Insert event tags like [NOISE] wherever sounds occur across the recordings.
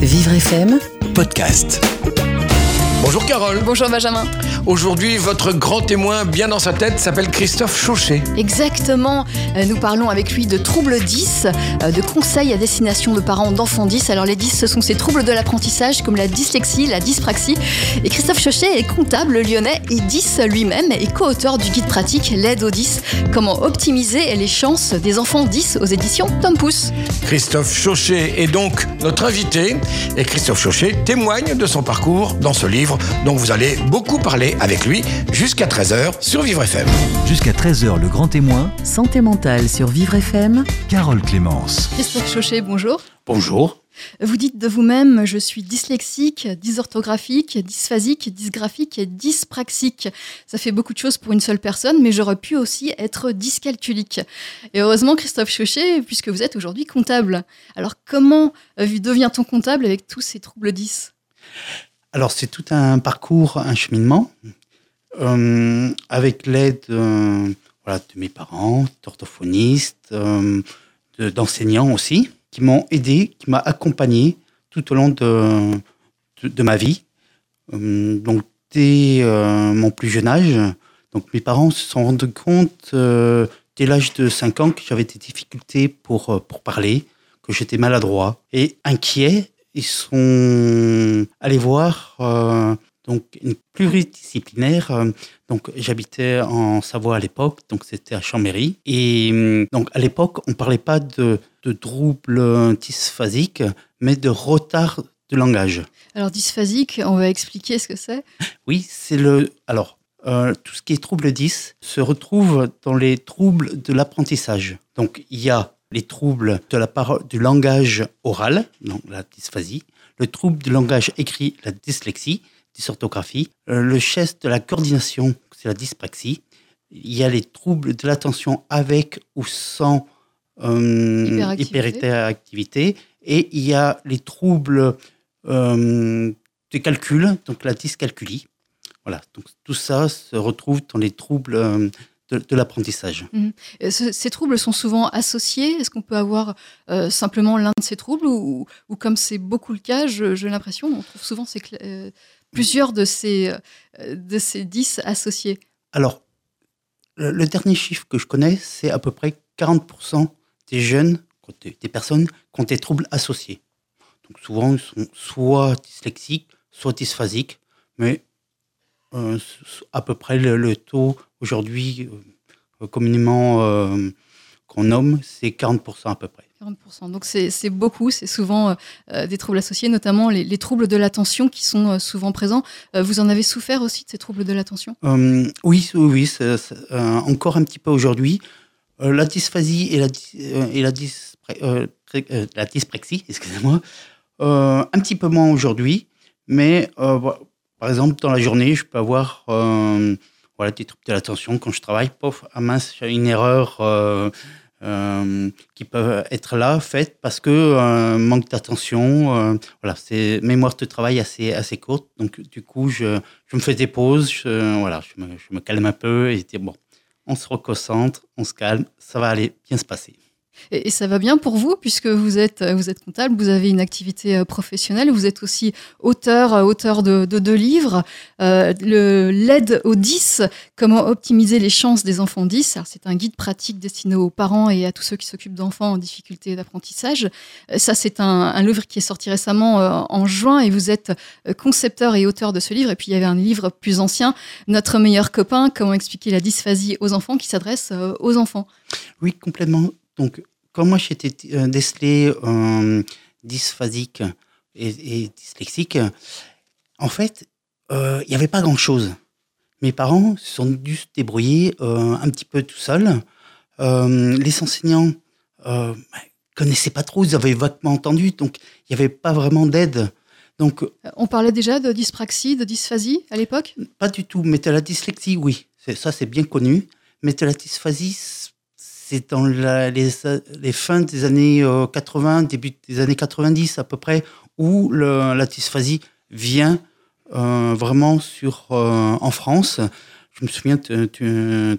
Vivre FM podcast. Bonjour Carole. Bonjour Benjamin. Aujourd'hui, votre grand témoin bien dans sa tête s'appelle Christophe Chauchet. Exactement. Euh, Nous parlons avec lui de troubles 10, euh, de conseils à destination de parents d'enfants 10. Alors les 10, ce sont ces troubles de l'apprentissage comme la dyslexie, la dyspraxie. Et Christophe Chauchet est comptable lyonnais et 10 lui-même et co-auteur du guide pratique L'aide aux 10. Comment optimiser les chances des enfants 10 aux éditions Tom Pouce. Christophe Chauchet est donc notre invité et Christophe Chauchet témoigne de son parcours dans ce livre dont vous allez beaucoup parler avec lui jusqu'à 13h sur Vivre FM. Jusqu'à 13h, le grand témoin, Santé mentale sur Vivre FM. Carole Clémence. Christophe Chauchet, bonjour. Bonjour. Vous dites de vous-même, je suis dyslexique, dysorthographique, dysphasique, dysgraphique et dyspraxique. Ça fait beaucoup de choses pour une seule personne, mais j'aurais pu aussi être dyscalculique. Et heureusement, Christophe Chauchet, puisque vous êtes aujourd'hui comptable. Alors, comment euh, devient-on comptable avec tous ces troubles 10 Alors, c'est tout un parcours, un cheminement, euh, avec l'aide euh, voilà, de mes parents, d'orthophonistes, euh, de- d'enseignants aussi, qui m'ont aidé, qui m'ont accompagné tout au long de, de, ma vie. Donc, dès mon plus jeune âge, donc mes parents se sont rendus compte dès l'âge de 5 ans que j'avais des difficultés pour, pour parler, que j'étais maladroit et inquiet. Ils sont allés voir euh, donc une pluridisciplinaire. euh, donc j'habitais en Savoie à l'époque, donc c'était à Chambéry. Et hum, donc à l'époque, on parlait pas de, de troubles dysphasiques, mais de retard de langage. Alors, dysphasique, on va expliquer ce que c'est. [LAUGHS] Oui, c'est le. Alors, euh, tout ce qui est trouble 10 se retrouve dans les troubles de l'apprentissage. Donc, il y a les troubles de la parole, du langage oral, donc la dysphasie, le trouble du langage écrit, la dyslexie, dysorthographie, euh, le geste de la coordination, c'est la dyspraxie. Il y a les troubles de l'attention avec ou sans euh, Hyperactivité. Et il y a les troubles euh, des calculs, donc la dyscalculie. Voilà, donc tout ça se retrouve dans les troubles euh, de, de l'apprentissage. Ce- Ces troubles sont souvent associés? Est-ce qu'on peut avoir euh, simplement l'un de ces troubles ou, ou comme c'est beaucoup le cas, j'ai l'impression, on trouve souvent ces euh, plusieurs de ces, euh, de ces 10 associés. Alors, le, le dernier chiffre que je connais, c'est à peu près 40% des jeunes, des, des personnes qui ont des troubles associés. Donc souvent, ils sont soit dyslexiques, soit dysphasiques, mais à peu près le, le taux aujourd'hui euh, communément euh, qu'on nomme, c'est 40% à peu près. 40%. Donc c'est beaucoup, c'est souvent euh, des troubles associés, notamment les, les troubles de l'attention qui sont euh, souvent présents. Euh, vous en avez souffert aussi de ces troubles de l'attention? Euh, oui, oui, euh, encore un petit peu aujourd'hui. Euh, la dysphasie et la, euh, et la, euh, euh, la dyspraxie, [LAUGHS] excusez-moi, euh, un petit peu moins aujourd'hui, mais euh, par exemple, dans la journée, je peux avoir euh, voilà, des troubles de l'attention quand je travaille. Pof, ah mince, une erreur euh, euh, qui peut être là, faite parce que manque d'attention. voilà, c'est mémoire de travail assez, assez courte. Donc, du coup, je, je me fais des pauses, je, voilà, je me, je me calme un peu et je dis, bon, on se reconcentre, on se calme, ça va aller bien se passer. Et, ça va bien pour vous, puisque vous êtes, euh, vous êtes comptable, vous avez une activité euh, professionnelle, vous êtes aussi auteur, euh, auteur de, de deux livres. Le L'aide aux 10, comment optimiser les chances des enfants 10. Alors, C'est un guide pratique destiné aux parents et à tous ceux qui s'occupent d'enfants en difficulté d'apprentissage. Ça, c'est un, un livre qui est sorti récemment en juin et vous êtes concepteur et auteur de ce livre. Et puis, il y avait un livre plus ancien, Notre meilleur copain, comment expliquer la dysphasie aux enfants, qui s'adresse aux enfants. Oui, complètement. Donc, quand moi j'étais euh, décelé euh, dysphasique et, et dyslexique, en fait, euh, il n'y avait pas grand-chose. Mes parents se sont dû se débrouiller euh, un petit peu tout seuls. Les enseignants euh, connaissaient pas trop, ils avaient vaguement entendu, donc il n'y avait pas vraiment d'aide. Donc, On parlait déjà de dyspraxie, de dysphasie à l'époque? Pas du tout. Mais la dyslexie, oui. Ça, c'est bien connu. Mais la dysphasie, c'est dans la- les, les fins des années euh, 80, début des années 90 à peu près, où la dysphasie vient euh, vraiment sur, euh, en France. je me souviens de, une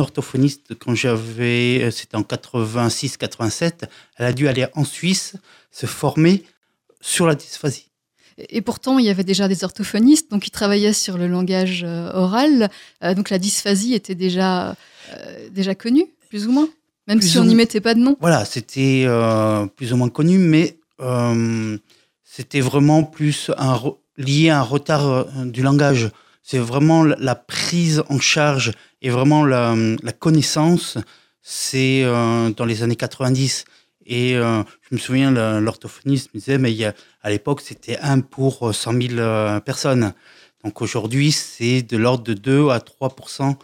orthophoniste, quand j'avais, c'était en 86-87, elle a dû aller en Suisse se former sur la dysphasie. Et pourtant, il y avait déjà des orthophonistes donc qui travaillaient sur le langage euh, oral. Euh, donc la dysphasie était déjà, euh, déjà connue, plus ou moins, même Plus si on n'y mettait pas de nom. Voilà, c'était plus ou moins connu, mais c'était vraiment plus un lié à un retard du langage. C'est vraiment la, la prise en charge et vraiment la, la connaissance, c'est euh, dans les années 90. Et euh, je me souviens, l'orthophoniste me disait, mais il y a, à l'époque, c'était un pour euh, 100 000 euh, personnes. Donc aujourd'hui, c'est de l'ordre de 2 à 3%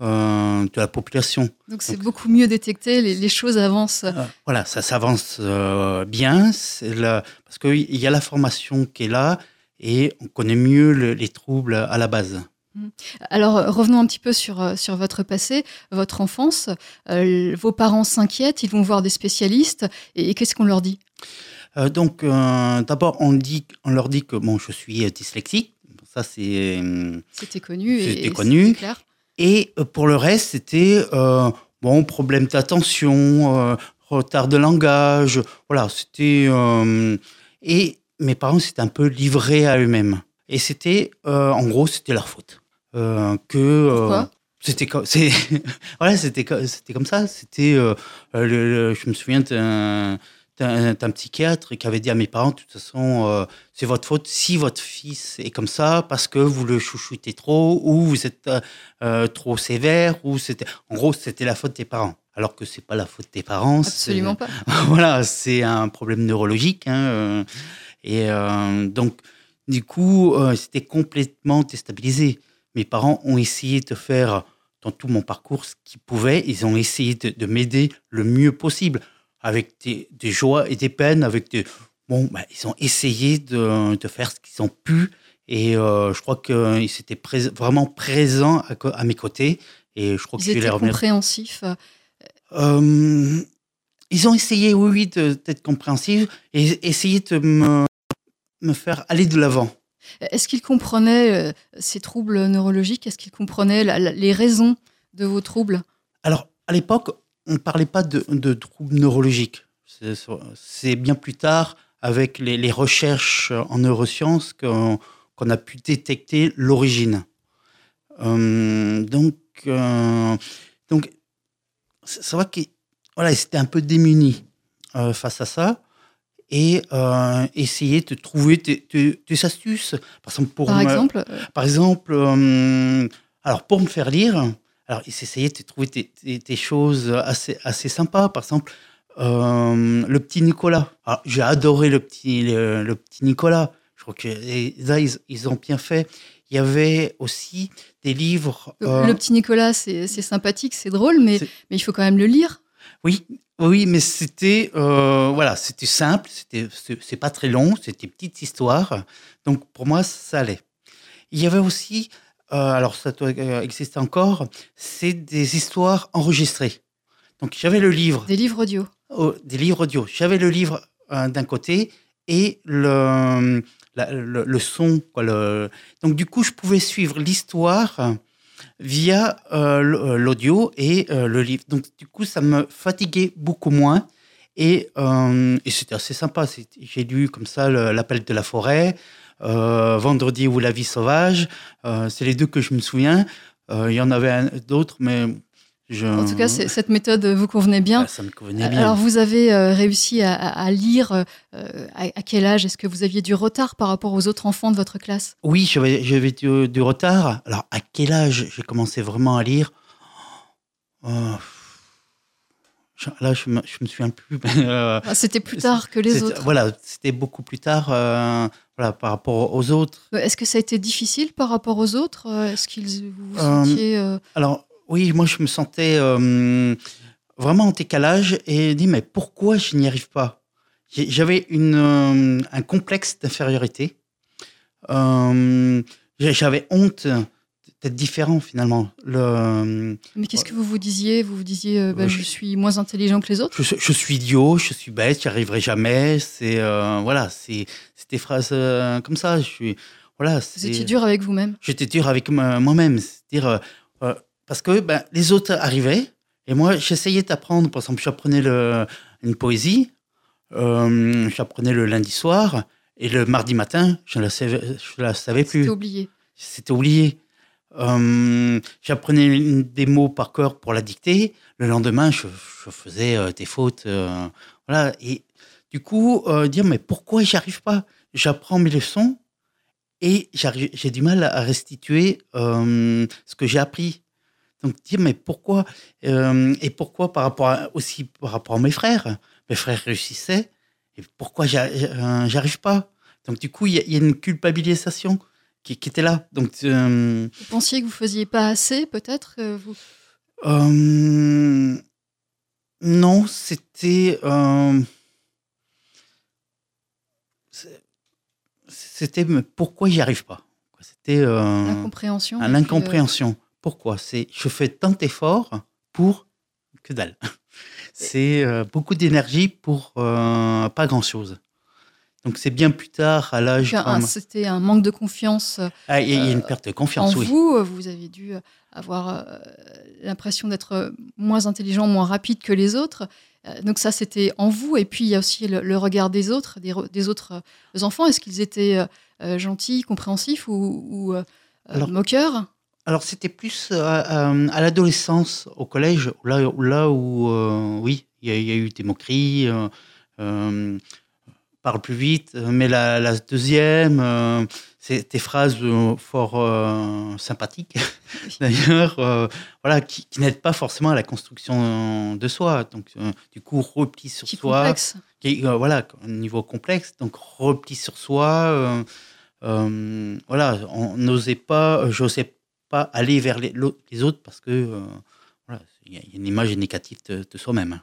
euh, de la population. Donc c'est beaucoup mieux détecté, les, les choses avancent. Euh, voilà, ça s'avance euh, bien, la- parce qu'il y a la formation qui est là et on connaît mieux le- les troubles à la base. Alors euh, revenons un petit peu sur, euh, sur votre passé, votre enfance. Euh, vos parents s'inquiètent, ils vont voir des spécialistes. Et, et qu'est-ce qu'on leur dit? Euh, donc, euh, d'abord, on, dit, on leur dit que bon, je suis dyslexique. Ça, c'est. C'était connu. et- C'était connu. clair. Et pour le reste, c'était bon, problème d'attention, retard de langage. Voilà, c'était. et mes parents s'étaient un peu livrés à eux-mêmes. Et c'était, en gros, c'était leur faute. Euh, que. euh, Pourquoi? c'était comme, c'est, [LAUGHS] voilà, c'était, c'était comme ça. C'était, euh, le- le- je me souviens d'un, d'un, psychiatre qui avait dit à mes parents, de toute façon, euh, c'est votre faute si votre fils est comme ça parce que vous le chouchoutez trop ou vous êtes euh, trop sévère ou c'était, en gros, c'était la faute des parents. Alors que c'est pas la faute des parents. Absolument pas. [LAUGHS] voilà, c'est un problème neurologique. hein, et donc, du coup, c'était complètement déstabilisé. Mes parents ont essayé de faire dans tout mon parcours ce qu'ils pouvaient. Ils ont essayé de, de m'aider le mieux possible, avec des, des joies et des peines, avec des... Bon, bah, ils ont essayé de, de faire ce qu'ils ont pu. Et euh, je crois qu'ils étaient prés- vraiment présents à, mes côtés. Et je crois que Ils vais étaient compréhensifs. euh, ils ont essayé, oui, oui, d'être compréhensifs et essayer de me, me faire aller de l'avant. Est-ce qu'ils comprenaient euh, ces troubles neurologiques? Est-ce la- la- les raisons de vos troubles? Alors, à l'époque, on ne parlait pas de, troubles neurologiques. C'est- bien plus tard, avec les, recherches en neurosciences, qu'on a pu détecter l'origine. Euh, donc, euh, donc qu'ils voilà, ils étaient un peu démunis euh, face à ça et euh, essayer de trouver des astuces. Par exemple, pour Par me- exemple, euh, par exemple, euh, alors pour me faire lire, alors ils essayaient de trouver des, choses assez, assez sympas. Par exemple, euh, le petit Nicolas. J'ai adoré le petit, le, le petit Nicolas. Je crois que là, ils, ils ont bien fait. Il y avait aussi des livres. le, petit Nicolas, c'est sympathique, c'est drôle, mais, mais il faut quand même le lire. Oui, oui, mais c'était euh, voilà, c'était simple, c'était c'est pas très long, c'était petite histoire, donc pour moi ça allait. Il y avait aussi, euh, alors ça doit euh, exister encore, c'est des histoires enregistrées. Donc j'avais le livre, Des livres audio. oh, des livres audio. J'avais le livre euh, d'un côté et le, la- le, le son. Quoi, le... Donc, du coup, je pouvais suivre l'histoire via euh, euh, l'audio et euh, le livre. Donc, du coup, ça me fatiguait beaucoup moins. Et, et c'était assez sympa. J'ai lu comme ça L'appel de la forêt, Vendredi ou La vie sauvage. C'est les deux que je me souviens. Il y en avait d'autres, mais je... En tout cas, cette méthode vous convenait bien. Ah, ça me convenait bien. Alors, vous avez euh, réussi à, lire euh, à, à quel âge Est-ce que vous aviez du retard par rapport aux autres enfants de votre classe? Oui, j'avais, j'avais du, du retard. Alors, à quel âge j'ai commencé vraiment à lire? Euh, Là, je me, je me souviens plus. euh, Ah, C'était plus tard que les autres. Voilà, c'était beaucoup plus tard euh, voilà, par rapport aux autres. Euh, Est-ce que ça a été difficile par rapport aux autres? Euh, Est-ce qu'ils vous Euh, sentiez euh, Alors, oui, moi, je me sentais euh, vraiment en décalage et dit, mais pourquoi je n'y arrive pas? J'avais une, euh, un complexe d'infériorité. Euh, J'avais honte d'être différent, finalement. Le, Mais qu'est-ce que vous vous disiez? Vous vous disiez, euh, bah, je je- suis moins intelligent que les autres? Je, je suis idiot, je suis bête, j'y arriverai jamais. C'est voilà, c'est des phrases comme ça. Je suis voilà. Vous étiez dur avec vous-même? J'étais dur avec moi- moi-même. C'est-à-dire, parce que ben, les autres arrivaient et moi, j'essayais d'apprendre. Par exemple, j'apprenais une poésie, euh, j'apprenais le lundi soir et le mardi matin, je ne la la savais plus. C'était oublié. C'était oublié. Euh, J'apprenais des mots par cœur pour la dictée. Le lendemain, je, je faisais euh, des fautes. euh, voilà. Et du coup, dire mais pourquoi j'y arrive pas? J'apprends mes leçons et j'ai du mal à restituer ce que j'ai appris. Donc dire mais pourquoi euh, et pourquoi par rapport à- aussi par rapport à mes frères? Mes frères réussissaient et pourquoi euh, j'arrive pas? Donc du coup, il y, a- il y a une culpabilisation qui, qui était là. Donc euh, Vous pensiez que vous faisiez pas assez, peut-être vous... euh, non, c'était c'était pourquoi j'y arrive pas? C'était L'incompréhension. l'incompréhension. Pourquoi? C'est je fais tant d'efforts pour que dalle. C'est euh, beaucoup d'énergie pour euh, pas grand chose. Donc c'est bien plus tard à l'âge. C'était un manque de confiance Ah, il y a- une euh, perte de en confiance, oui. vous. Vous avez dû avoir l'impression d'être moins intelligent, moins rapide que les autres. Donc ça, c'était en vous. Et puis, il y a aussi le, le regard des autres, des, re- des autres enfants. Est-ce qu'ils étaient euh, gentils, compréhensifs ou, ou, euh, Alors- moqueurs? Alors c'était plus euh, euh, à l'adolescence, au collège, là, là où, euh, oui, il y, a- il y a eu des moqueries, euh, euh, parle plus vite, mais la, la deuxième, c'est des phrases fort sympathiques, [LAUGHS] d'ailleurs, voilà, qui, qui n'aident pas forcément à la construction de soi. Donc, du coup, repli sur Qui soi, complexe. qui voilà, un niveau complexe, donc repli sur soi. voilà, on n'osait pas, j'osais aller vers les, autres parce que euh, y a il y a une image négative de, de soi-même.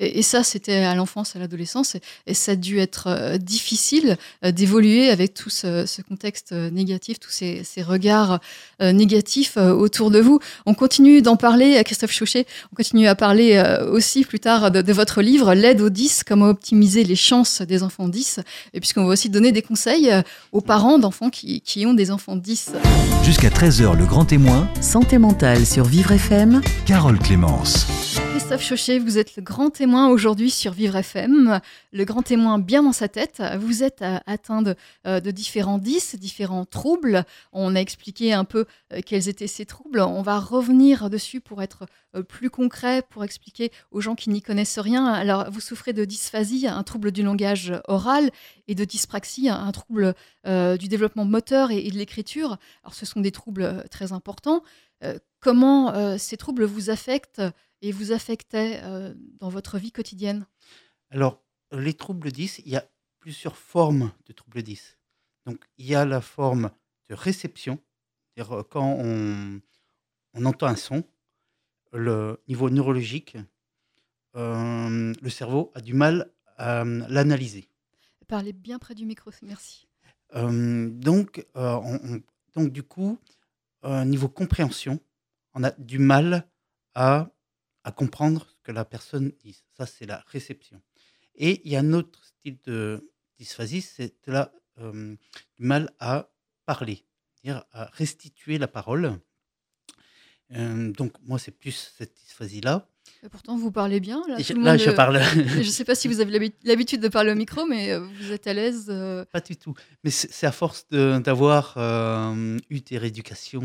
Et, et ça, c'était à l'enfance, à l'adolescence, et, et ça a dû être euh, difficile euh, d'évoluer avec tout ce, ce contexte euh, négatif, tous ces, ces regards négatifs autour de vous. On continue d'en parler, à Christophe Chauchet, on continue à parler aussi plus tard de, de votre livre, L'aide aux 10, comment optimiser les chances des enfants 10, et puisqu'on va aussi donner des conseils aux parents d'enfants qui, qui ont des enfants 10. Jusqu'à 13h, le grand témoin, Santé mentale sur Vivre FM. Carole Christophe Chauchet, vous êtes le grand témoin aujourd'hui sur Vivre FM, le grand témoin bien dans sa tête. Vous êtes euh, atteint de, euh, différents 10, différents troubles. On a expliqué un peu euh, quels étaient ces troubles. On va revenir dessus pour être plus concret, pour expliquer aux gens qui n'y connaissent rien. Alors, vous souffrez de dysphasie, un trouble du langage oral, et de dyspraxie, un trouble du développement moteur et, et de l'écriture. Alors, ce sont des troubles très importants. Euh, comment euh, ces troubles vous affectent et vous affectaient euh, dans votre vie quotidienne? Alors, les troubles 10, il y a plusieurs formes de troubles 10. Donc, il y a la forme de réception, c'est-à-dire quand on, on entend un son, le niveau neurologique, euh, le cerveau a du mal à l'analyser. Parlez bien près du micro, merci. Euh, donc, euh, on- on- donc, du coup, euh, niveau compréhension, on a du mal à, comprendre ce que la personne dit. Ça, c'est la réception. Et il y a un autre style de dysphasie, c'est euh, du mal à parler, à restituer la parole. Euh, donc, moi, c'est plus cette dysphasie-là. Et pourtant, vous parlez bien. Là, je- là, euh, parle. [LAUGHS] Je ne sais pas si vous avez l'habi- l'habitude de parler au micro, mais euh, vous êtes à l'aise. euh, Pas du tout. Mais c'est à force d'avoir euh, eu des rééducations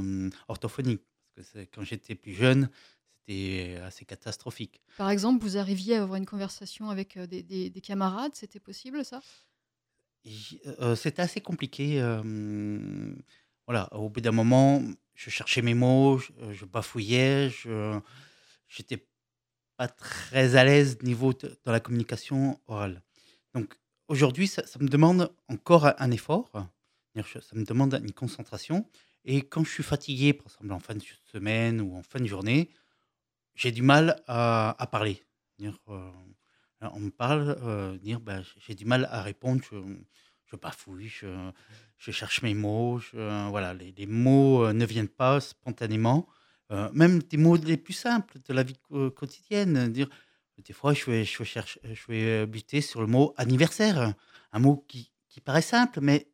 euh, orthophoniques. Parce que c'est- quand j'étais plus jeune, c'était assez catastrophique. Par exemple, vous arriviez à avoir une conversation avec euh, des, des- des camarades, c'était possible ça? Euh, c'était assez compliqué. euh, voilà, au bout d'un moment, je cherchais mes mots, je, je bafouillais, je j'étais pas très à l'aise niveau de- dans la communication orale. Donc aujourd'hui, ça, me demande encore un, effort. Ça me demande une concentration. Et quand je suis fatigué, par exemple en fin de semaine ou en fin de journée, j'ai du mal à, à parler. Euh, on me parle, euh, ben, j'ai du mal à répondre. Je, je bafouille, je, je cherche mes mots, voilà, les, les mots euh, ne viennent pas spontanément. Euh, même des mots les plus simples de la vie quotidienne. Dire, des fois, je vais, je, vais chercher, je vais buter sur le mot anniversaire, un mot qui, qui paraît simple, mais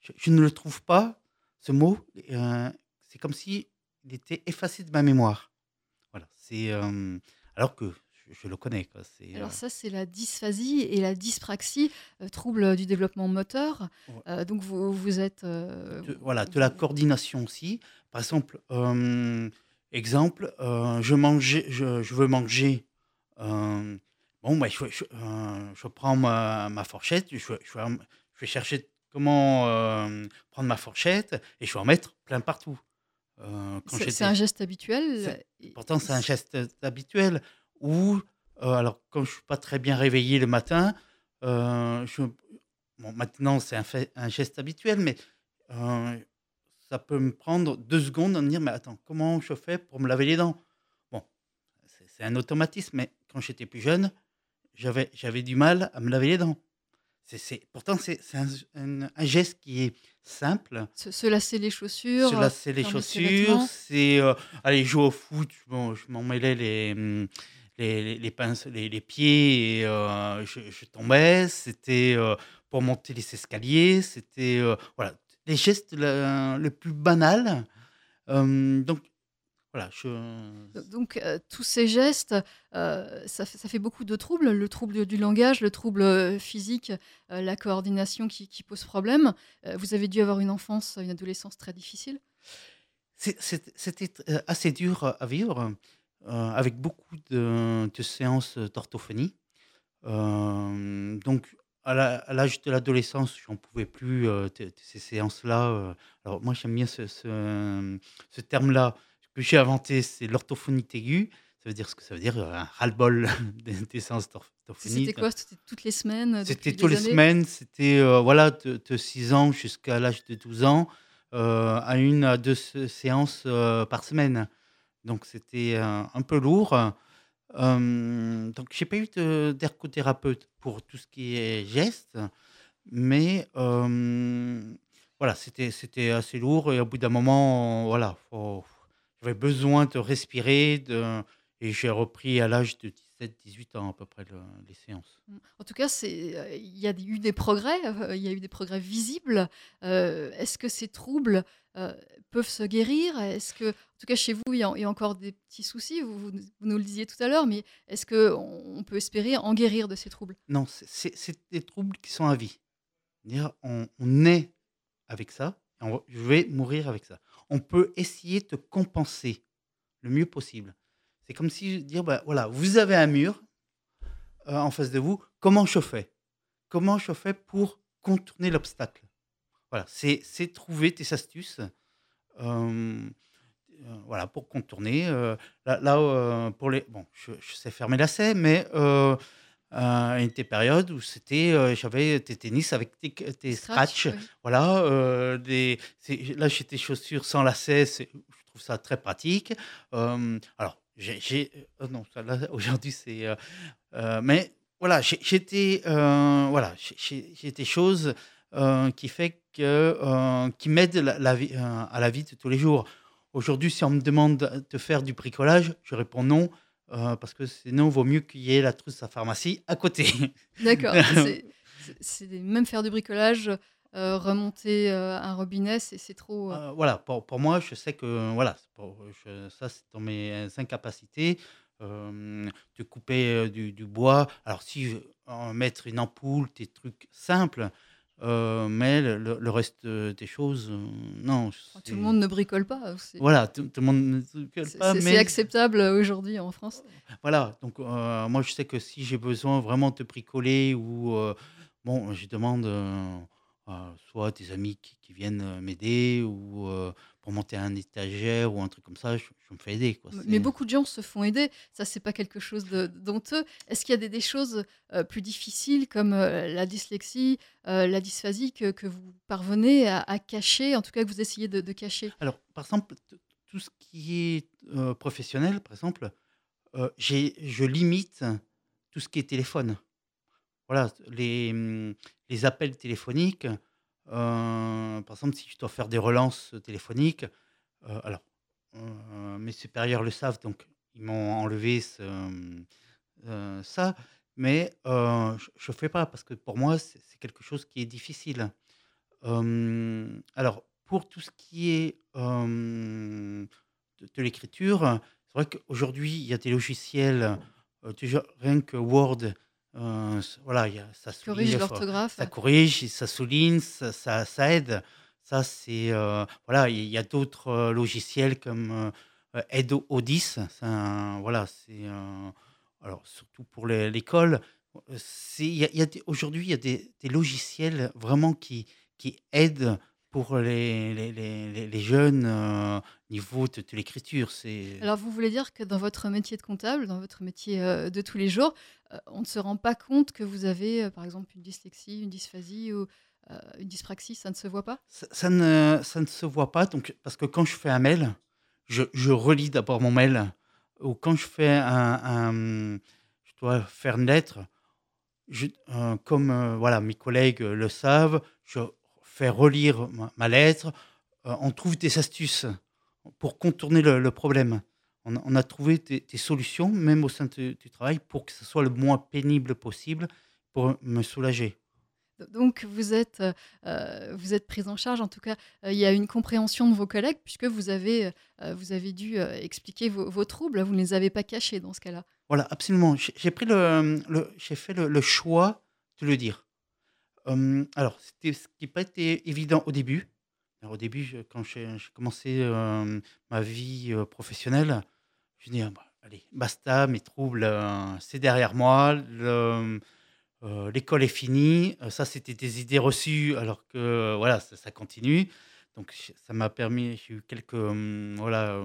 je, je ne le trouve pas, ce mot. euh, c'est comme si il était effacé de ma mémoire. Voilà. C'est euh, alors que je, le connais. Quoi. Alors euh, ça, c'est la dysphasie et la dyspraxie, euh, trouble du développement moteur. Euh, donc vous, vous êtes... euh, de, voilà, de la coordination aussi. Par exemple, euh, exemple, euh, je, mangeais, je, je veux manger. euh, bon, bah, je, je, euh, je prends ma, ma fourchette, je, vais- chercher comment prendre ma fourchette et je vais en mettre plein partout. C'est un geste habituel. Pourtant, c'est un geste habituel. Ou, euh, alors, quand je suis pas très bien réveillé le matin, je, bon, maintenant, c'est un, un geste habituel, mais ça peut me prendre deux secondes de me dire, mais attends, comment je fais pour me laver les dents? Bon, c'est un automatisme, mais quand j'étais plus jeune, j'avais j'avais du mal à me laver les dents. C'est pourtant, c'est un, un- un geste qui est simple, Se, se lasser les chaussures. se lasser les chaussures, c'est euh, aller jouer au foot. Bon, je m'en mêlais les, les, les, les pinces, les, les pieds et euh, je, je tombais. C'était euh, pour monter les escaliers. C'était voilà, les gestes le, le plus banal. Euh, donc voilà, je. Donc, euh, tous ces gestes, euh, ça, fait, ça fait beaucoup de troubles. Le trouble du langage, le trouble physique, euh, la coordination qui, qui pose problème. Vous avez dû avoir une enfance, une adolescence très difficile. C'était assez dur à vivre, avec beaucoup de, de séances d'orthophonie. Donc, à la- l'âge de l'adolescence, j'en pouvais plus euh, ces séances-là. euh. Alors, moi, j'aime bien ce, ce- ce terme-là que j'ai inventé, c'est l'orthophonie aiguë. Ça veut dire ce que ça veut dire, un ras-le-bol [LAUGHS] des, des séances d'orthophonie. C'était quoi? C'était toutes les semaines C'était tous les semaines, c'était euh, voilà, de, de 6 ans jusqu'à l'âge de 12 ans, euh, à une à deux sé- séances euh, par semaine. Donc c'était euh, un peu lourd. Euh, donc j'ai pas eu de- d'ergothérapeute pour tout ce qui est gestes, mais voilà, c'était assez lourd et au bout d'un moment, voilà, j'avais besoin de respirer, et j'ai repris à l'âge de 17-18 ans à peu près le- les séances. En tout cas, euh, il y a eu des progrès, euh, il y a eu des progrès visibles. Euh, Est-ce que ces troubles euh, peuvent se guérir? Est-ce que, en tout cas, chez vous, il y a, encore des petits soucis? Vous, nous le disiez tout à l'heure, mais est-ce que on peut espérer en guérir de ces troubles? Non, c'est- des troubles qui sont à vie. On, on est avec ça, je vais mourir avec ça. On peut essayer de compenser le mieux possible. C'est comme si dire, ben, voilà, vous avez un mur euh, en face de vous, comment je fais? Comment je fais pour contourner l'obstacle? Voilà, c'est trouver tes astuces. euh, voilà, pour contourner. euh, là, là, euh, pour les. Bon, je, je sais faire mes lacets, mais euh, il y a des périodes où c'était, j'avais des tennis avec des, des scratchs. oui. Voilà, des, là j'ai des chaussures sans lacets, je trouve ça très pratique. Alors, j'ai, non, [LAUGHS] aujourd'hui c'est, mais voilà, j'ai- euh, voilà, j'ai des choses qui fait que, euh, qui m'aident la, la vie, euh, à la vie de tous les jours. Aujourd'hui, si on me demande de faire du bricolage, je réponds non. euh, parce que sinon, il vaut mieux qu'il y ait la trousse à pharmacie à côté. [LAUGHS] D'accord. [LAUGHS] c'est- même faire du bricolage, euh, remonter euh, un robinet, c'est trop. euh, Euh, voilà, pour, pour moi, je sais que voilà, c'est pour- je- ça c'est dans mes incapacités euh, de couper euh, du, du bois. Alors si mettre une ampoule, des trucs simples, euh, mais le, reste euh, des choses, euh, non. tout c'est- le monde ne bricole pas. Voilà, tout, tout le monde ne bricole pas, c'est- mais acceptable aujourd'hui en France. voilà. Donc euh, moi, je sais que si j'ai besoin vraiment de bricoler ou bon, je demande soit des amis qui, qui viennent m'aider ou pour monter un étagère ou un truc comme ça, je, je me fais aider. Quoi. Mais beaucoup de gens se font aider. Ça, c'est pas quelque chose de d'honteux. Est-ce qu'il y a des, des choses euh, plus difficiles comme euh, la dyslexie, euh, la dysphasie que, que vous parvenez à, à cacher, en tout cas que vous essayez de, de cacher? Alors, par exemple, tout ce qui est professionnel, par exemple, j'ai, je limite tout ce qui est téléphone. Voilà, les, hum, les appels téléphoniques. Euh, par exemple, si je dois faire des relances téléphoniques, euh, alors, euh, mes supérieurs le savent, donc ils m'ont enlevé ça, mais je ne fais pas parce que pour moi, c'est, quelque chose qui est difficile. Alors, pour tout ce qui est de, l'écriture, c'est vrai qu'aujourd'hui, il y a des logiciels, euh, rien que Word, euh, voilà, il y a, ça Corrige l'orthographe. ça corrige, ça souligne, ça, ça, ça aide. Ça, c'est. euh, voilà, il y a d'autres euh, logiciels comme euh, euh, Odis. c'est un- Voilà, c'est. euh, alors, surtout pour l'école. euh, y a- y a Aujourd'hui, il y a des, des logiciels vraiment qui, qui aident pour les, les, les, les- jeunes euh, niveau de, de l'écriture. Alors, vous voulez dire que dans votre métier de comptable, dans votre métier euh, de tous les jours, euh, on ne se rend pas compte que vous avez, euh, par exemple, une dyslexie, une dysphasie ou euh, une dyspraxie, ça ne se voit pas? Ça, ne, ça ne se voit pas, donc, parce que quand je fais un mail, je, je relis d'abord mon mail, ou quand je fais un, je dois faire une lettre, euh, comme euh, voilà, mes collègues euh, le savent, je fais relire ma, lettre, euh, on trouve des astuces pour contourner le problème. On, a- on a trouvé des, des solutions, même au sein du, du travail, pour que ce soit le moins pénible possible, pour me soulager. Donc, vous êtes, euh, euh, vous êtes prise en charge. En tout cas, euh, il y a une compréhension de vos collègues puisque vous avez, euh, vous avez dû expliquer vos, vos troubles. Vous ne les avez pas cachés dans ce cas-là. Voilà, absolument. J'ai pris le, le- j'ai fait le, le choix de le dire. Hum, alors, c'était ce qui n'a pas été évident au début. Alors, au début, quand j'ai commencé ma vie professionnelle, je dis, ah, bah, allez, basta, mes troubles, euh, c'est derrière moi. euh, L'école est finie. Euh, Ça, c'était des idées reçues, alors que voilà, ça, continue. Donc, ça m'a permis, j'ai eu quelques hum, voilà,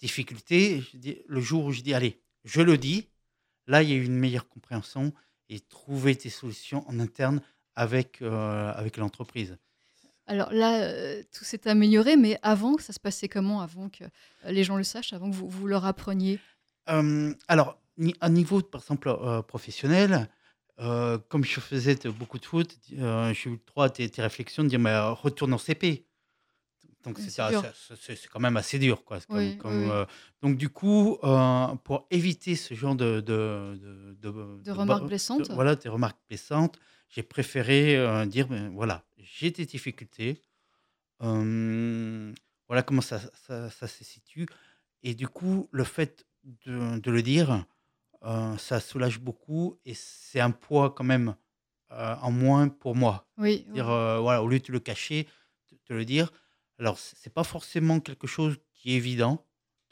difficultés. Le jour où je dis, allez, je le dis, là, il y a eu une meilleure compréhension et trouver des solutions en interne avec, avec l'entreprise. Alors là, euh, tout s'est amélioré, mais avant, ça se passait comment Avant que euh, les gens le sachent, avant que vous, vous leur appreniez? Euh, alors, à niveau, par exemple, euh, professionnel, comme je faisais de- beaucoup de foot, j'ai eu le droit à des réflexions de dire, mais retourne en CP. Donc, c'est quand même assez dur. Quoi. C'est comme- Oui, comme, oui, oui. euh, donc, du coup, euh, pour éviter ce genre de... De, de, de- De remarques blessantes? Voilà, des remarques blessantes. J'ai préféré euh, dire, ben, voilà, j'ai des difficultés. Euh, voilà comment ça, ça, ça se situe. Et du coup, le fait de, de le dire, euh, ça soulage beaucoup et c'est un poids quand même euh, en moins pour moi. Oui. Dire, voilà, au lieu de te le cacher, de te le dire. Alors, c'est pas forcément quelque chose qui est évident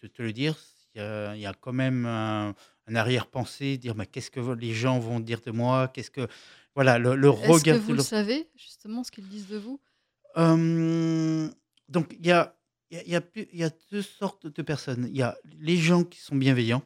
de te le dire. Il y a, il y a quand même un, un arrière-pensée, dire mais qu'est-ce que les gens vont dire de moi? Qu'est-ce que voilà le, le Est-ce que regard. vous le savez, justement, ce qu'ils disent de vous? Euh, donc, il y a, y, a, y deux sortes de personnes. Il y a les gens qui sont bienveillants,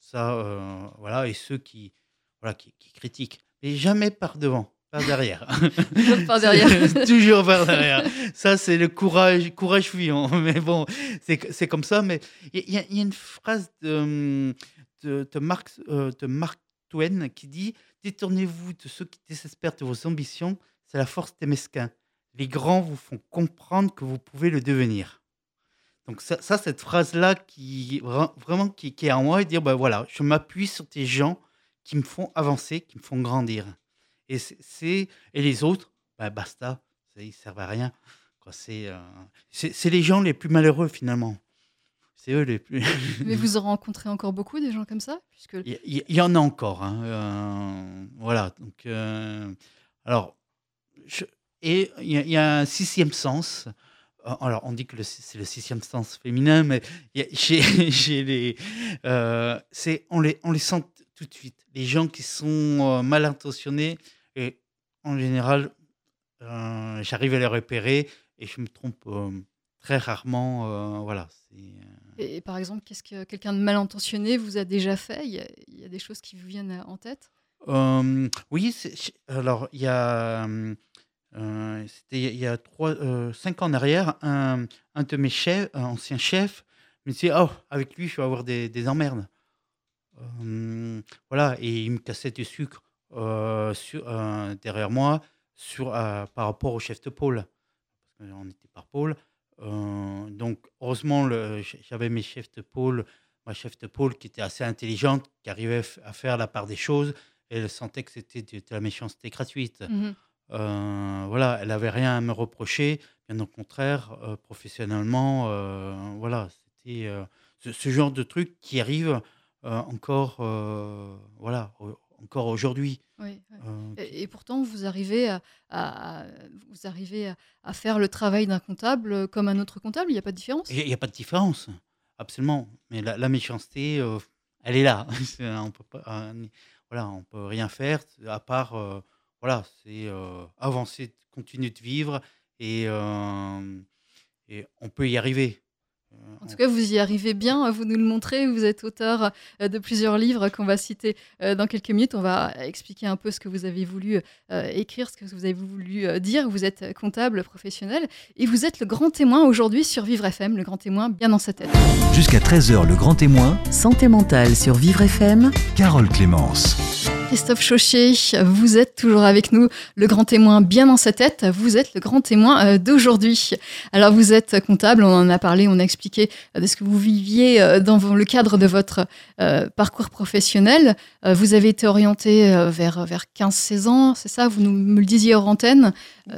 ça, euh, voilà, et ceux qui, voilà, qui, qui critiquent, mais jamais par devant, [LAUGHS] par derrière. Toujours par derrière. Toujours par derrière. Ça, c'est le courage, courage fuyant. [LAUGHS] Mais bon, c'est c'est comme ça. Mais il y, a- il y a une phrase de, de, de Mark, euh, de Mark Qui dit Détournez-vous de ceux qui désespèrent de vos ambitions, c'est la force des mesquins. Les grands vous font comprendre que vous pouvez le devenir. Donc ça, cette phrase-là qui vra- vraiment qui, est en moi et dire ben voilà, je m'appuie sur des gens qui me font avancer, qui me font grandir. Et c'est et les autres, ben basta, ça, ils servent à rien. C'est euh, les gens les plus malheureux finalement. C'est eux les plus. Mais vous [LAUGHS] en rencontrez encore beaucoup des gens comme ça puisque Il y, en a encore. hein, euh, voilà. Donc, euh, alors, je- et il y, a- il y a un sixième sens. Euh, Alors, on dit que c'est le sixième sens féminin, mais [LAUGHS] j'ai les, euh, on les on les sent tout de suite. Les gens qui sont mal intentionnés et en général, j'arrive à les repérer et je me trompe très rarement. voilà. c'est, Et, par exemple, qu'est-ce que quelqu'un de mal intentionné vous a déjà fait? Il y, a, des choses qui vous viennent en tête? Euh, oui, alors il y a, euh, euh, euh, cinq ans en arrière, un, de mes chefs, un ancien chef, me disait oh avec lui je vais avoir des, des emmerdes. Euh, voilà et il me cassait du sucre euh, euh, derrière moi euh, par rapport au chef de pôle parce était par pôle. Euh, donc heureusement le- j'avais mes chefs de pôle, ma chef de pôle qui était assez intelligente, qui arrivait à faire la part des choses et elle sentait que c'était de, la méchanceté gratuite. Mhm. Euh, voilà, elle avait rien à me reprocher. Bien au contraire, euh, professionnellement, euh, voilà, c'était euh, ce, ce genre de truc qui arrive euh, encore, euh, voilà, au- encore aujourd'hui. Oui, oui. Euh, Et, et pourtant, vous arrivez à, à- à- vous arrivez à, à faire le travail d'un comptable comme un autre comptable. Il n'y a pas de différence? Il n'y a pas de différence, absolument. Mais la, la méchanceté, euh, elle est là. [LAUGHS] C'est- on peut pas, euh, voilà, on peut rien faire à part, euh, voilà, c'est euh, avancer, continuer de vivre et, euh, et on peut y arriver. Euh, En tout cas, vous y arrivez bien. Vous nous le montrez. Vous êtes auteur euh, de plusieurs livres qu'on va citer euh, dans quelques minutes. On va expliquer un peu ce que vous avez voulu écrire, ce que vous avez voulu dire. Vous êtes comptable professionnel et vous êtes le grand témoin aujourd'hui sur Vivre FM, le grand témoin bien dans sa tête. Jusqu'à 13h, le grand témoin, Santé mentale sur Vivre FM. Carole Clémence. Christophe Chaucher, vous êtes toujours avec nous, le grand témoin bien dans sa tête. Vous êtes le grand témoin euh, d'aujourd'hui. Alors, vous êtes comptable, on en a parlé, on a expliqué euh, de ce que vous viviez euh, dans le cadre de votre parcours professionnel. Vous avez été orienté vers, vers 15-16 ans, c'est ça Vous nous, me le disiez hors antenne.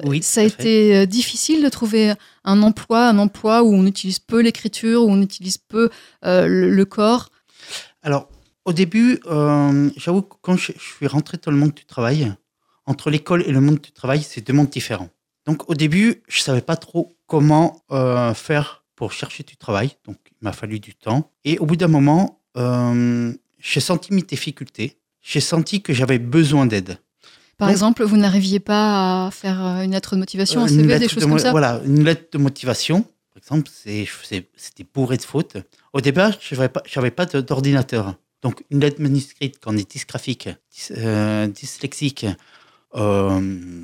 Oui, Ça a fait. été difficile de trouver un emploi, un emploi où on utilise peu l'écriture, où on utilise peu le, le corps? Alors, au début, euh, j'avoue que quand je, je suis rentré dans le monde du travail, entre l'école et le monde du travail, c'est deux mondes différents. Donc, au début, je savais pas trop comment euh, faire pour chercher du travail. Donc, il m'a fallu du temps. Et au bout d'un moment, euh, j'ai senti mes difficultés. J'ai senti que j'avais besoin d'aide. Par Donc- exemple, vous n'arriviez pas à faire une lettre de motivation, un CV, des choses de comme ça? Voilà, une lettre de motivation, par exemple, c'était bourré de fautes. Au départ, je n'avais pas, d'ordinateur. Donc, une lettre manuscrite quand on est dysgraphique, dys- euh, dyslexique, euh,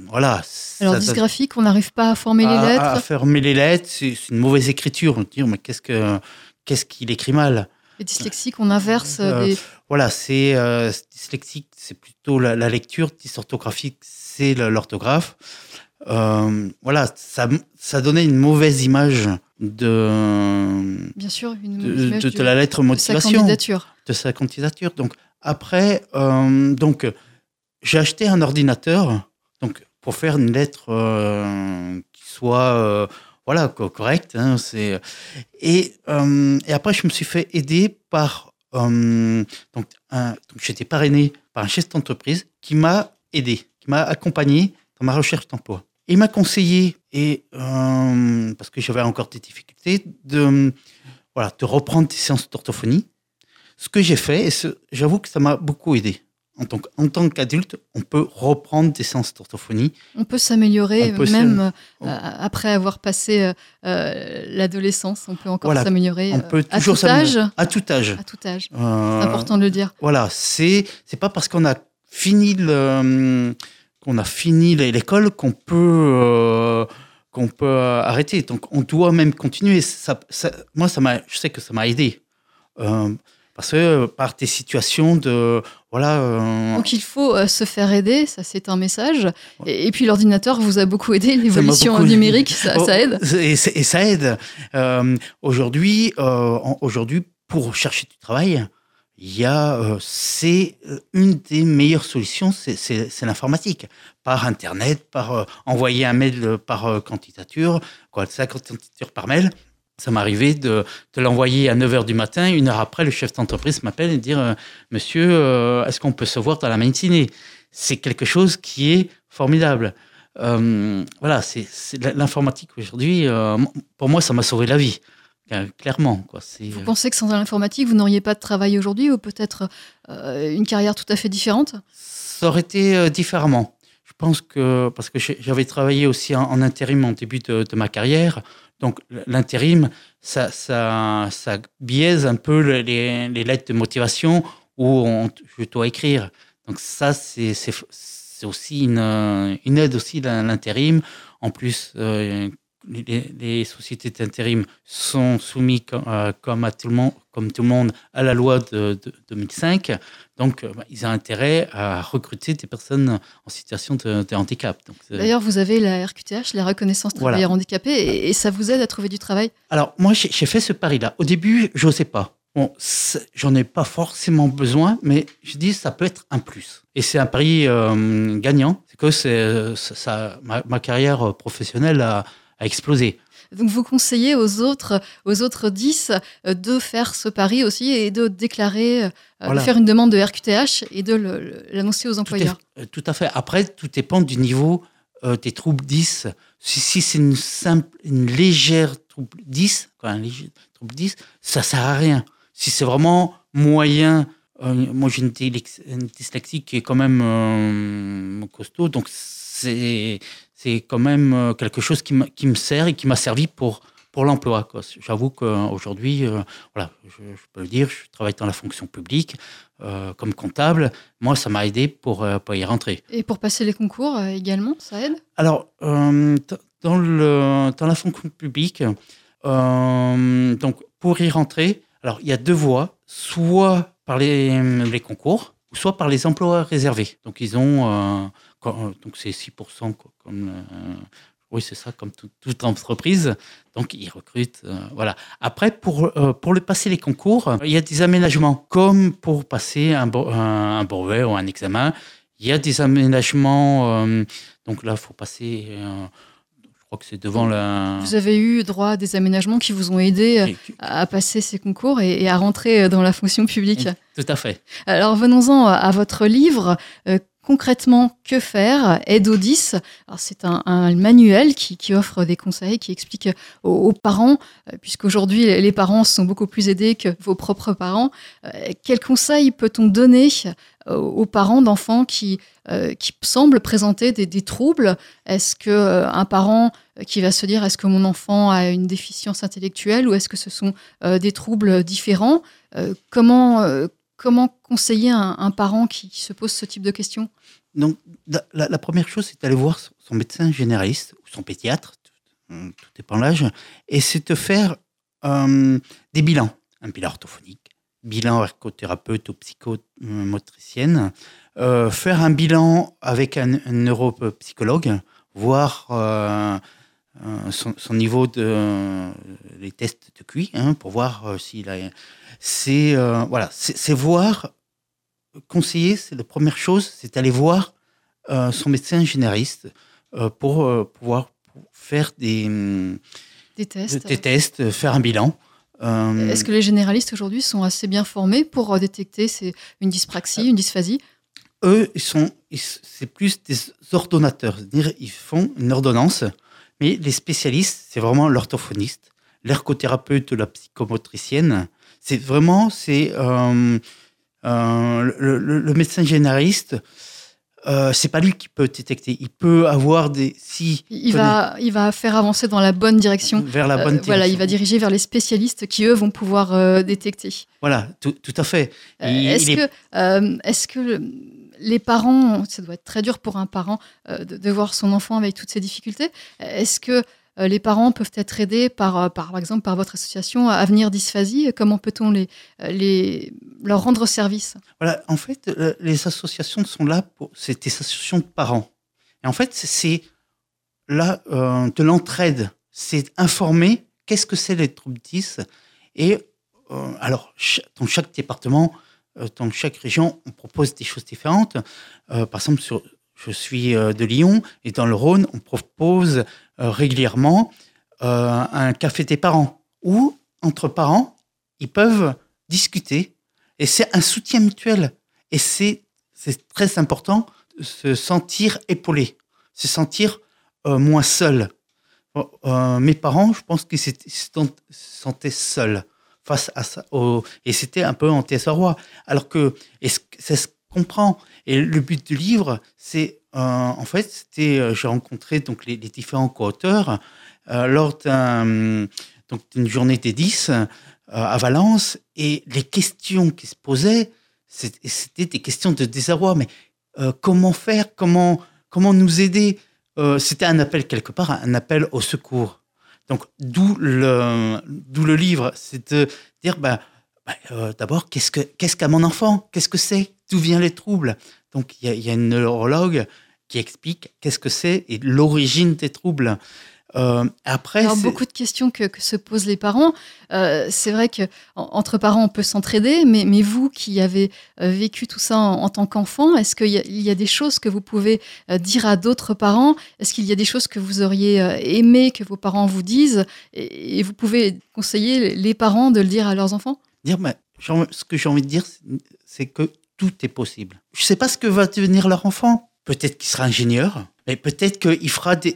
voilà. Alors, ça- ça- dysgraphique, on n'arrive pas à former les à- lettres. À fermer les lettres, c'est une mauvaise écriture. On va dire, mais qu'est-ce que qu'est-ce qu'il écrit mal Les dyslexiques, on inverse euh, Euh. Voilà, c'est euh, dyslexique, c'est plutôt la, la lecture, dysorthographique, c'est l'orthographe. Voilà, ça, ça donnait une mauvaise image de, Bien sûr, une de, image de- la lettre de sa motivation, candidature. De sa candidature. Donc après, euh, donc j'ai acheté un ordinateur, donc pour faire une lettre euh, qui soit euh, voilà co- correcte. hein, c'est et, et après je me suis fait aider par donc, un- j'étais parrainé par un chef d'entreprise qui m'a aidé, qui m'a accompagné dans ma recherche d'emploi. Il m'a conseillé et parce que j'avais encore des difficultés de voilà de reprendre des séances d'orthophonie. Ce que j'ai fait, et ce- j'avoue que ça m'a beaucoup aidé. En tant, que- en tant qu'adulte, on peut reprendre des séances d'orthophonie. On peut s'améliorer, On peut même euh, après avoir passé euh, euh, l'adolescence. On peut encore Voilà, s'améliorer On à tout âge. À tout âge. À tout âge. Euh, C'est important de le dire. Voilà, c'est c'est pas parce qu'on a fini le qu'on a fini l'école qu'on peut qu'on peut arrêter. Donc on doit même continuer. Ça, ça- moi, ça m'a, je sais que ça m'a aidé parce que euh, par des situations de voilà. euh, Donc il faut euh, se faire aider, ça c'est un message. Et, et puis l'ordinateur vous a beaucoup aidé, l'évolution numérique, ça, Oh, ça aide. Et, ça aide. Euh, aujourd'hui, aujourd'hui, pour chercher du travail, il y a, euh, c'est une des meilleures solutions, c'est- l'informatique. Par Internet, par euh, envoyer un mail par euh, candidature, quoi, sa candidature par mail. Ça m'arrivait de, de l'envoyer à 9h du matin. Une heure après, le chef d'entreprise m'appelle et dire euh, Monsieur, euh, est-ce qu'on peut se voir dans la matinée? C'est quelque chose qui est formidable. Euh, voilà, c'est l'informatique aujourd'hui. euh, pour moi, ça m'a sauvé la vie, clairement. Quoi. Vous pensez que sans l'informatique, vous n'auriez pas de travail aujourd'hui ou peut-être une carrière tout à fait différente? Ça aurait été différemment. Je pense que parce que j'avais travaillé aussi en, en intérim en début de, de ma carrière, donc l'intérim, ça, ça, ça biaise un peu le- les, lettres de motivation où on, je dois écrire. Donc ça, c'est aussi une, une aide aussi l'in- l'intérim. En plus, euh, les, sociétés d'intérim sont soumises comme, euh, tout le monde, comme tout le monde, à la loi de 2005. Donc, euh, bah, ils ont intérêt à recruter des personnes en situation de, de handicap. Euh, D'ailleurs, vous avez la RQTH, la reconnaissance Voilà. travailleurs handicapés, et, et ça vous aide à trouver du travail? alors, moi, j'ai fait ce pari-là. Au début, je n'osais pas. Bon, j'en ai pas forcément besoin, mais je dis ça peut être un plus. Et c'est un pari euh, gagnant. C'est que ça, ça- ma, ma carrière professionnelle a, a explosé. Donc vous conseillez aux autres, aux autres 10 euh, de faire ce pari aussi et de déclarer, euh, Voilà. de faire une demande de RQTH et de l'annoncer aux Tout, est- employeurs. euh, tout à fait. Après, tout dépend du niveau euh, des troubles 10. Si, si c'est une simple, une légère trouble 10, quoi, un léger trouble 10, ça sert à rien. Si c'est vraiment moyen, euh, moi j'ai une, une dyslexie qui est quand même euh, costaud, donc c'est c'est quand même euh, quelque chose qui, qui me sert et qui m'a servi pour pour l'emploi. J'avoue qu'aujourd'hui, euh, voilà, je, je peux le dire, je travaille dans la fonction publique euh, comme comptable. Moi, ça m'a aidé pour, pour y rentrer. Et pour passer les concours euh, également, ça aide? Alors, dans, le, dans la fonction publique, donc pour y rentrer, alors il y a deux voies, soit par les, les concours, ou soit par les emplois réservés. Donc ils ont, quand- donc c'est 6% quoi, comme, euh, oui c'est ça, comme tout- toute entreprise. Donc ils recrutent, euh, voilà. Après pour euh, pour le passer les concours, il y a des aménagements, comme pour passer un, bre- un, un brevet ou un examen. Il y a des aménagements. donc là, il faut passer. je crois que c'est devant la. Vous avez eu droit à des aménagements qui vous ont aidé à passer ces concours et, et à rentrer dans la fonction publique. Tout à fait. Alors venons-en à votre livre. Euh, concrètement, que faire? Aide aux 10. Alors, C'est un, manuel qui, qui offre des conseils, qui explique aux, aux parents, euh, puisqu'aujourd'hui les parents sont beaucoup plus aidés que vos propres parents. Euh, quels conseils peut-on donner euh, aux parents d'enfants qui, euh, qui semblent présenter des, troubles? Est-ce que euh, un parent qui va se dire est-ce que mon enfant a une déficience intellectuelle ou est-ce que ce sont euh, des troubles différents? Euh, Comment euh, comment conseiller un, parent qui, se pose ce type de questions? Donc, la, première chose, c'est d'aller voir son, médecin généraliste ou son pédiatre, tout, euh, tout dépend l'âge, et c'est de faire euh, des bilans. Un bilan orthophonique, bilan ergothérapeute ou psychomotricienne, euh, faire un bilan avec un, neuropsychologue, voir euh, son, son niveau de euh, les tests de QI hein, pour voir euh, s'il a. C'est euh, voilà, c'est voir conseiller, c'est la première chose, c'est aller voir euh, son médecin généraliste euh, pour euh, pouvoir faire des, hum, Des tests des tests, faire un bilan. Euh, Est-ce que les généralistes aujourd'hui sont assez bien formés pour euh, détecter c'est une dyspraxie, une dysphasie? Eux, ils sont, c'est plus des ordonnateurs, c'est-à-dire ils font une ordonnance, mais les spécialistes, c'est vraiment l'orthophoniste, l'ergothérapeute, la psychomotricienne. C'est vraiment, c'est euh, euh, le, le- le médecin généraliste. Euh, c'est pas lui qui peut détecter. Il peut avoir des si il va, il va faire avancer dans la bonne direction. vers la bonne Euh, voilà, il direction. va diriger vers les spécialistes qui, eux, vont pouvoir détecter. Voilà, tout, tout à fait. Est-ce est- que, est-ce que les parents, ça doit être très dur pour un parent euh, de, voir son enfant avec toutes ces difficultés, est-ce que euh, les parents peuvent être aidés par, euh, par, par exemple, par votre association Avenir Dysphasie? Comment peut-on les, les, leur rendre service? Voilà, en fait, les associations sont là pour. C'est des associations de parents. Et en fait, c'est- là de l'entraide. C'est informer qu'est-ce que c'est les troubles 10. Et alors, dans chaque département, dans chaque région, on propose des choses différentes. Euh, par exemple, je suis euh, de Lyon et dans le Rhône, on propose euh, régulièrement euh, un café des parents où, entre parents, ils peuvent discuter et c'est un soutien mutuel. Et c'est très important de se sentir épaulé, se sentir euh, moins seul. Euh, mes parents, je pense qu'ils se sentaient seuls face à ça. et c'était un peu en désarroi. Alors que, et ce- ça se comprend. Et le but du livre, c'est, euh, en fait, c'était, euh, j'ai rencontré donc les, différents co-auteurs euh, lors d'une journée des 10 euh, à Valence, et les questions qui se posaient, c'est- c'était des questions de désarroi. Mais comment faire? Comment comment nous aider? C'était un appel quelque part, un appel au secours. Donc d'où le livre, c'est de dire ben, ben, euh, d'abord qu'est-ce que qu'a mon enfant? Qu'est-ce que c'est? D'où viennent les troubles? Donc il y a une neurologue qui explique qu'est-ce que c'est et l'origine des troubles. Euh, après, Alors, beaucoup de questions que, que se posent les parents. Euh, c'est vrai que en- entre parents, on peut s'entraider, mais, mais vous qui avez euh, vécu tout ça en, en tant qu'enfant, est-ce qu'il y, a- il y a des choses que vous pouvez euh, dire à d'autres parents? Est-ce qu'il y a des choses que vous auriez aimé que vos parents vous disent? Et, et vous pouvez conseiller les parents de le dire à leurs enfants? Dire, ce que j'ai envie de dire, c'est que tout est possible. Je ne sais pas ce que va devenir leur enfant. Peut-être qu'il sera ingénieur, mais peut-être qu'il fera des,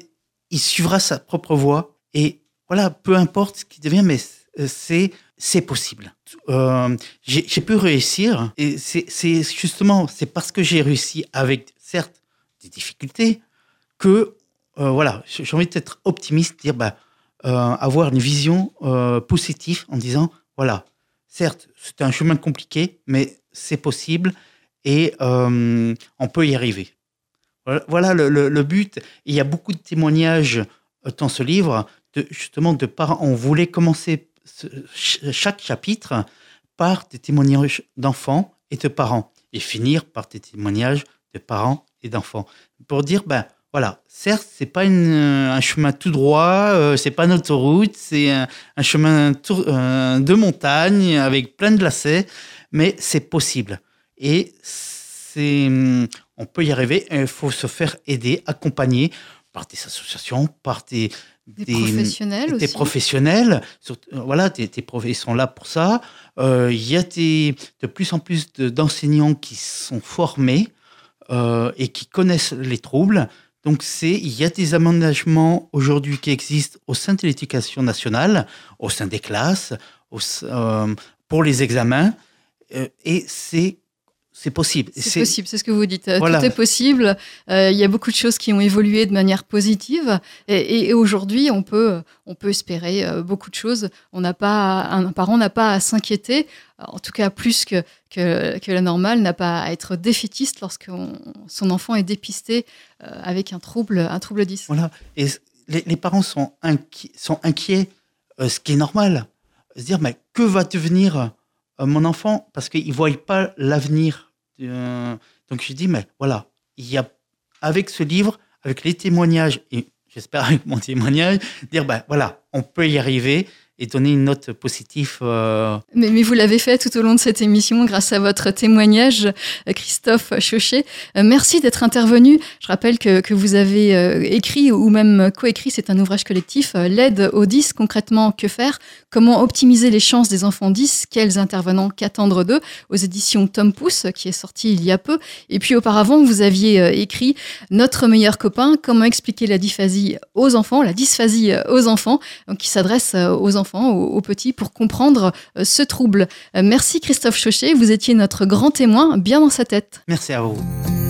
il suivra sa propre voie. Et voilà, peu importe ce qu'il devient, mais euh, c'est c'est possible. Euh, j'ai pu réussir, et c'est justement c'est parce que j'ai réussi avec certes des difficultés que euh, voilà, j'ai envie d'être optimiste, dire bah, avoir une vision positive en disant voilà, certes, c'est un chemin compliqué, mais c'est possible et on peut y arriver. Voilà, voilà le, le- but. Il y a beaucoup de témoignages euh, dans ce livre, justement, de parents. On voulait commencer ce- ch- chaque chapitre par des témoignages d'enfants et de parents, et finir par des témoignages de parents et d'enfants. Pour dire, ben voilà, certes, c'est pas euh, un chemin tout droit, euh, c'est pas une autoroute, c'est un, chemin euh, de montagne avec plein de lacets, mais c'est possible. Et c'est, hum, on peut y arriver. Il faut se faire aider, accompagner par des associations, par des, Des, des- professionnels des aussi professionnels. euh, Voilà, prof- ils sont là pour ça. Euh, Il y a des, de plus en plus de- d'enseignants qui sont formés euh, et qui connaissent les troubles. Donc, c'est, il y a des aménagements aujourd'hui qui existent au sein de l'éducation nationale, au sein des classes, au euh, pour les examens. Et c'est, c'est possible. C'est possible, c'est ce que vous dites. Euh, Voilà. Tout est possible. Euh, Il y a beaucoup de choses qui ont évolué de manière positive. Et, et- et aujourd'hui, on peut, on peut espérer euh, beaucoup de choses. On n'a pas, un parent n'a pas à s'inquiéter, en tout cas plus que, que, que la normale, n'a pas à être défaitiste lorsque son enfant est dépisté avec un trouble, un trouble 10. Voilà. Et les, les parents sont, inqui- sont inquiets, euh, ce qui est normal. Se dire, mais que va devenir euh, mon enfant? Parce qu'ils ne voient pas l'avenir. Euh, donc je dis, mais voilà, il y a, avec ce livre, avec les témoignages, et j'espère avec mon témoignage, dire, ben voilà, on peut y arriver et donner une note positive. euh, Mais, vous l'avez fait tout au long de cette émission grâce à votre témoignage, euh, Christophe Chauchet. Merci d'être intervenu. Je rappelle que, que vous avez écrit ou même coécrit, c'est un ouvrage collectif, L'aide aux 10, concrètement, que faire Comment optimiser les chances des enfants 10 Quels intervenants qu'attendre d'eux Aux éditions Tom Pouce, qui est sorti il y a peu. Et puis auparavant, vous aviez euh, écrit Notre meilleur copain, comment expliquer la dysphasie aux enfants, la dysphasie euh, aux enfants, donc qui s'adresse euh, aux enfants, aux, aux petits, pour comprendre euh, ce trouble? Euh, Merci Christophe Chauchet, vous étiez notre grand témoin bien dans sa tête. merci à vous.